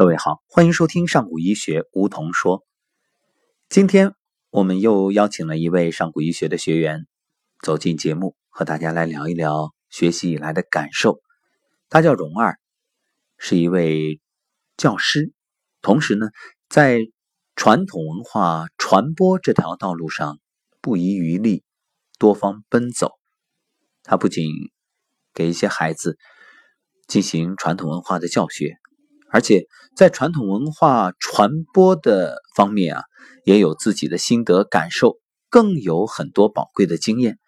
各位好，欢迎收听上古医学梧桐说。今天我们又邀请了一位上古医学的学员走进节目，和大家来聊一聊学习以来的感受。他叫荣二，是一位教师，同时呢，在传统文化传播这条道路上不遗余力，多方奔走。他不仅给一些孩子进行传统文化的教学。而且在传统文化传播的方面啊，也有自己的心得感受，更有很多宝贵的经验。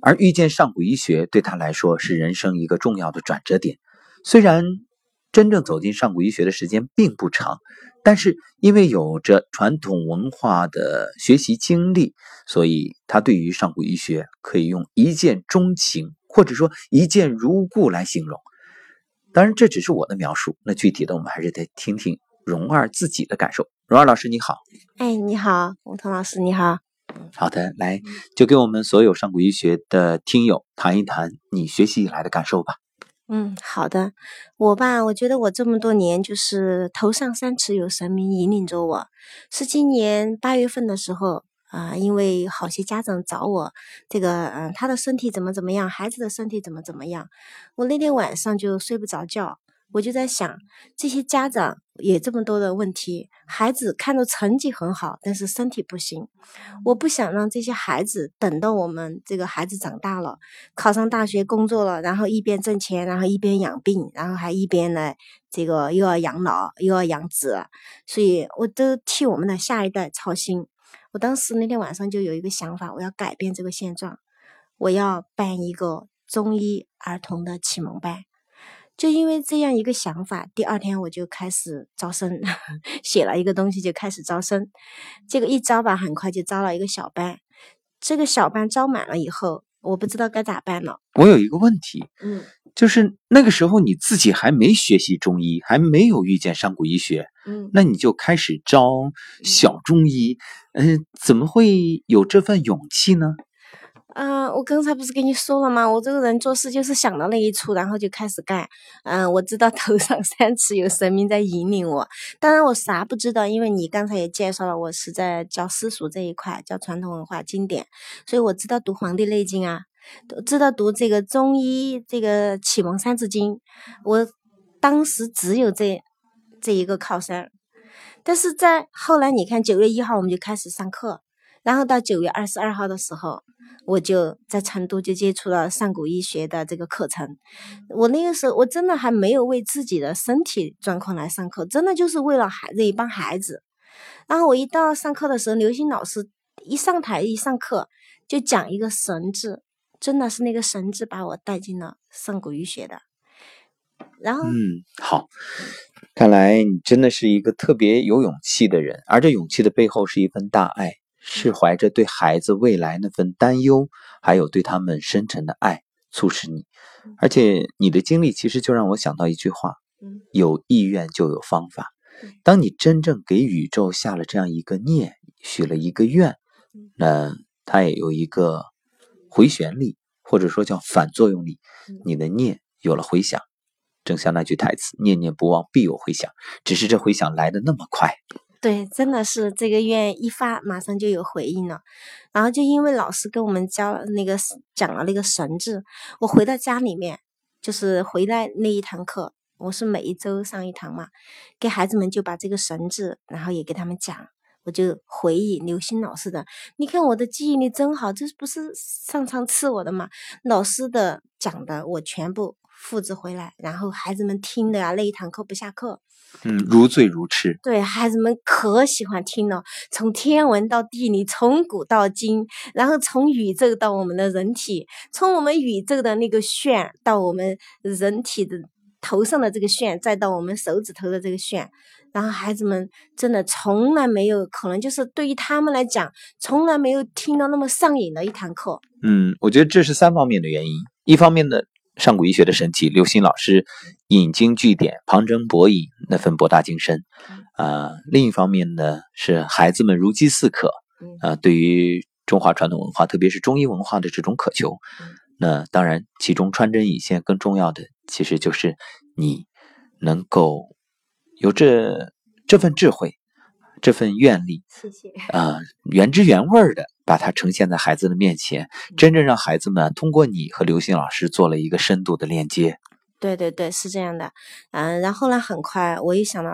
而遇见上古医学对他来说是人生一个重要的转折点。虽然真正走进上古医学的时间并不长，但是因为有着传统文化的学习经历，所以他对于上古医学可以用一见钟情，或者说一见如故来形容。当然，这只是我的描述。那具体的，我们还是得听听蓉儿自己的感受。蓉儿老师，你好。哎，你好，吴彤老师，你好。好的，来，就给我们所有上古医学的听友谈一谈你学习以来的感受吧。嗯，好的。我吧，我觉得我这么多年就是头上三尺有神明引领着我。是今年八月份的时候。啊，因为好些家长找我，这个嗯，他的身体怎么怎么样，孩子的身体怎么怎么样，我那天晚上就睡不着觉，我就在想，这些家长也这么多的问题，孩子看着成绩很好，但是身体不行，我不想让这些孩子等到我们这个孩子长大了，考上大学工作了，然后一边挣钱，然后一边养病，然后还一边呢，这个又要养老又要养子，所以我都替我们的下一代操心。我当时那天晚上就有一个想法，我要改变这个现状，我要办一个中医儿童的启蒙班。就因为这样一个想法，第二天我就开始招生，写了一个东西就开始招生。这个一招吧，很快就招了一个小班。这个小班招满了以后，我不知道该咋办了。我有一个问题，嗯。就是那个时候你自己还没学习中医，还没有遇见上古医学，嗯，那你就开始招小中医，嗯，怎么会有这份勇气呢？嗯，我刚才不是跟你说了吗？我这个人做事就是想到那一出，然后就开始干。嗯，我知道头上三尺有神明在引领我，当然我啥不知道，因为你刚才也介绍了，我是在教私塾这一块，教传统文化经典，所以我知道读《黄帝内经》啊。都知道读这个中医这个启蒙三字经，我当时只有这这一个靠山，但是在后来你看九月一号我们就开始上课，然后到九月二十二号的时候，我就在成都就接触了上古医学的这个课程。我那个时候我真的还没有为自己的身体状况来上课，真的就是为了孩子一帮孩子。然后我一到上课的时候，刘星老师一上台一上课就讲一个神字。真的是那个绳子把我带进了上古医学的，然后嗯，好，看来你真的是一个特别有勇气的人，而这勇气的背后是一份大爱，是怀着对孩子未来那份担忧，还有对他们深沉的爱促使你。而且你的经历其实就让我想到一句话：有意愿就有方法。当你真正给宇宙下了这样一个念，许了一个愿，那它也有一个。回旋力，或者说叫反作用力，你的念有了回响，正像那句台词“念念不忘，必有回响”，只是这回响来的那么快。对，真的是这个愿一发，马上就有回应了。然后就因为老师跟我们教那个讲了那个神字，我回到家里面，就是回来那一堂课，我是每一周上一堂嘛，给孩子们就把这个神字，然后也给他们讲。我就回忆刘星老师的，你看我的记忆力真好，这不是上苍赐我的吗？老师的讲的我全部复制回来，然后孩子们听的啊，那一堂课不下课，嗯，如醉如痴。对，孩子们可喜欢听了，从天文到地理，从古到今，然后从宇宙到我们的人体，从我们宇宙的那个旋到我们人体的头上的这个旋，再到我们手指头的这个旋。然后孩子们真的从来没有，可能就是对于他们来讲，从来没有听到那么上瘾的一堂课。嗯，我觉得这是三方面的原因。一方面呢，上古医学的神奇，刘星老师引经据典、旁征博引，那份博大精深。啊，另一方面呢，是孩子们如饥似渴，啊，对于中华传统文化，特别是中医文化的这种渴求。那当然，其中穿针引线更重要的，其实就是你能够。有这这份智慧，这份愿力，谢谢。啊，原汁原味的把它呈现在孩子的面前，真正让孩子们通过你和刘星老师做了一个深度的链接。对对对，是这样的。嗯，然后呢，很快我一想到。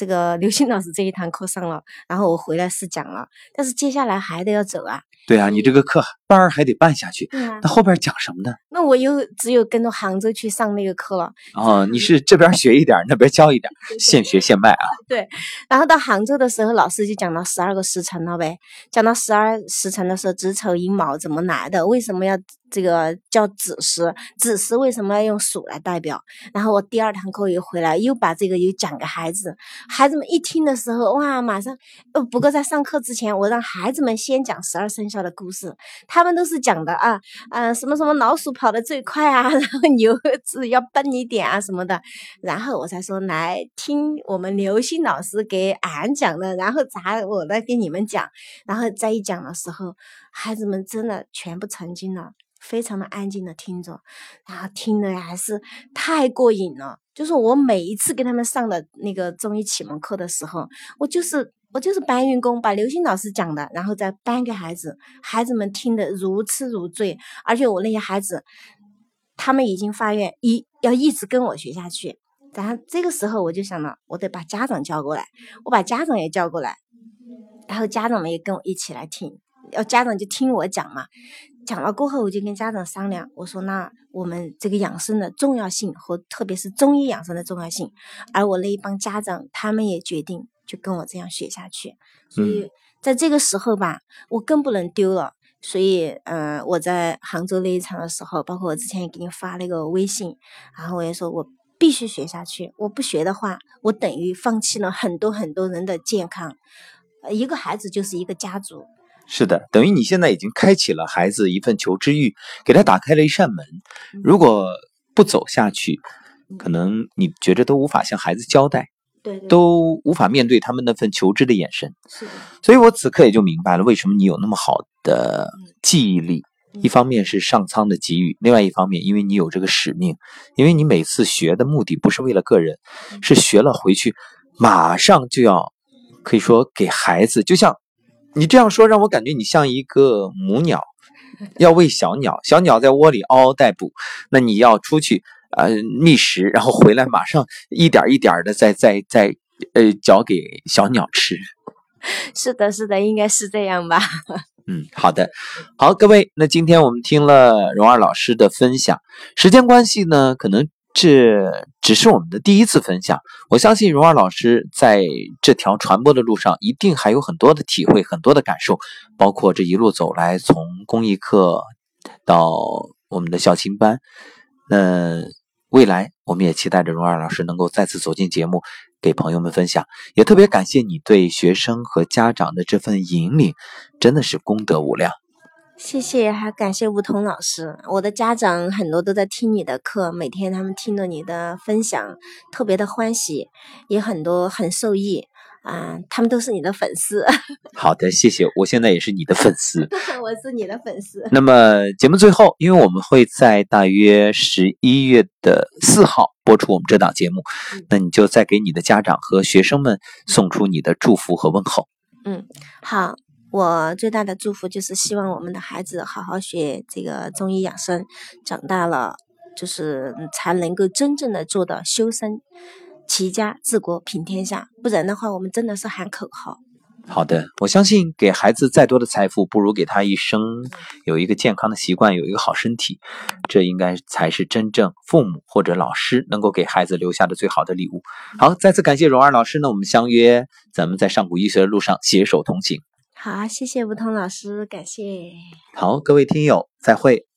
这个刘星老师这一堂课上了，然后我回来试讲了，但是接下来还得要走啊。对啊，你这个课班儿还得办下去。那后边讲什么呢？那我又只有跟着杭州去上那个课了。哦，你是这边学一点，那边教一点，现学现卖啊。对。然后到杭州的时候，老师就讲到十二个时辰了呗。讲到十二时辰的时候，子丑寅卯怎么来的？为什么要？这个叫子时，子时为什么要用鼠来代表？然后我第二堂课又回来，又把这个又讲给孩子，孩子们一听的时候，哇，马上。呃，不过在上课之前，我让孩子们先讲十二生肖的故事，他们都是讲的啊，嗯，什么什么老鼠跑得最快啊，然后牛子要笨一点啊什么的，然后我才说来听我们刘星老师给俺讲的，然后咋我来给你们讲，然后再一讲的时候，孩子们真的全部沉浸了。非常的安静的听着，然后听的还是太过瘾了。就是我每一次给他们上的那个中医启蒙课的时候，我就是我就是搬运工，把刘星老师讲的，然后再搬给孩子，孩子们听得如痴如醉。而且我那些孩子，他们已经发愿一要一直跟我学下去。然后这个时候我就想了，我得把家长叫过来，我把家长也叫过来，然后家长们也跟我一起来听，要家长就听我讲嘛。讲了过后，我就跟家长商量，我说：“那我们这个养生的重要性和特别是中医养生的重要性，而我那一帮家长他们也决定就跟我这样学下去。所以在这个时候吧，我更不能丢了。所以，嗯，我在杭州那一场的时候，包括我之前也给你发了一个微信，然后我也说我必须学下去，我不学的话，我等于放弃了很多很多人的健康。一个孩子就是一个家族。”是的，等于你现在已经开启了孩子一份求知欲，给他打开了一扇门。如果不走下去，可能你觉着都无法向孩子交代，对，都无法面对他们那份求知的眼神。是的，所以我此刻也就明白了，为什么你有那么好的记忆力。一方面是上苍的给予，另外一方面，因为你有这个使命，因为你每次学的目的不是为了个人，是学了回去马上就要，可以说给孩子，就像。你这样说让我感觉你像一个母鸟，要喂小鸟，小鸟在窝里嗷嗷待哺，那你要出去呃觅食，然后回来马上一点一点的再再再呃嚼给小鸟吃。是的，是的，应该是这样吧。嗯，好的，好，各位，那今天我们听了荣二老师的分享，时间关系呢，可能。这只是我们的第一次分享，我相信荣二老师在这条传播的路上一定还有很多的体会，很多的感受，包括这一路走来，从公益课到我们的校琴班，那未来我们也期待着荣二老师能够再次走进节目，给朋友们分享，也特别感谢你对学生和家长的这份引领，真的是功德无量。谢谢，还感谢梧桐老师。我的家长很多都在听你的课，每天他们听了你的分享，特别的欢喜，也很多很受益啊。他们都是你的粉丝。好的，谢谢。我现在也是你的粉丝。我是你的粉丝。那么节目最后，因为我们会在大约十一月的四号播出我们这档节目，那你就再给你的家长和学生们送出你的祝福和问候。嗯，好。我最大的祝福就是希望我们的孩子好好学这个中医养生，长大了就是才能够真正的做到修身、齐家、治国、平天下。不然的话，我们真的是喊口号。好的，我相信给孩子再多的财富，不如给他一生有一个健康的习惯，有一个好身体。这应该才是真正父母或者老师能够给孩子留下的最好的礼物。好，再次感谢荣儿老师呢，我们相约咱们在上古医学的路上携手同行。好，谢谢吴桐老师，感谢。好，各位听友，再会。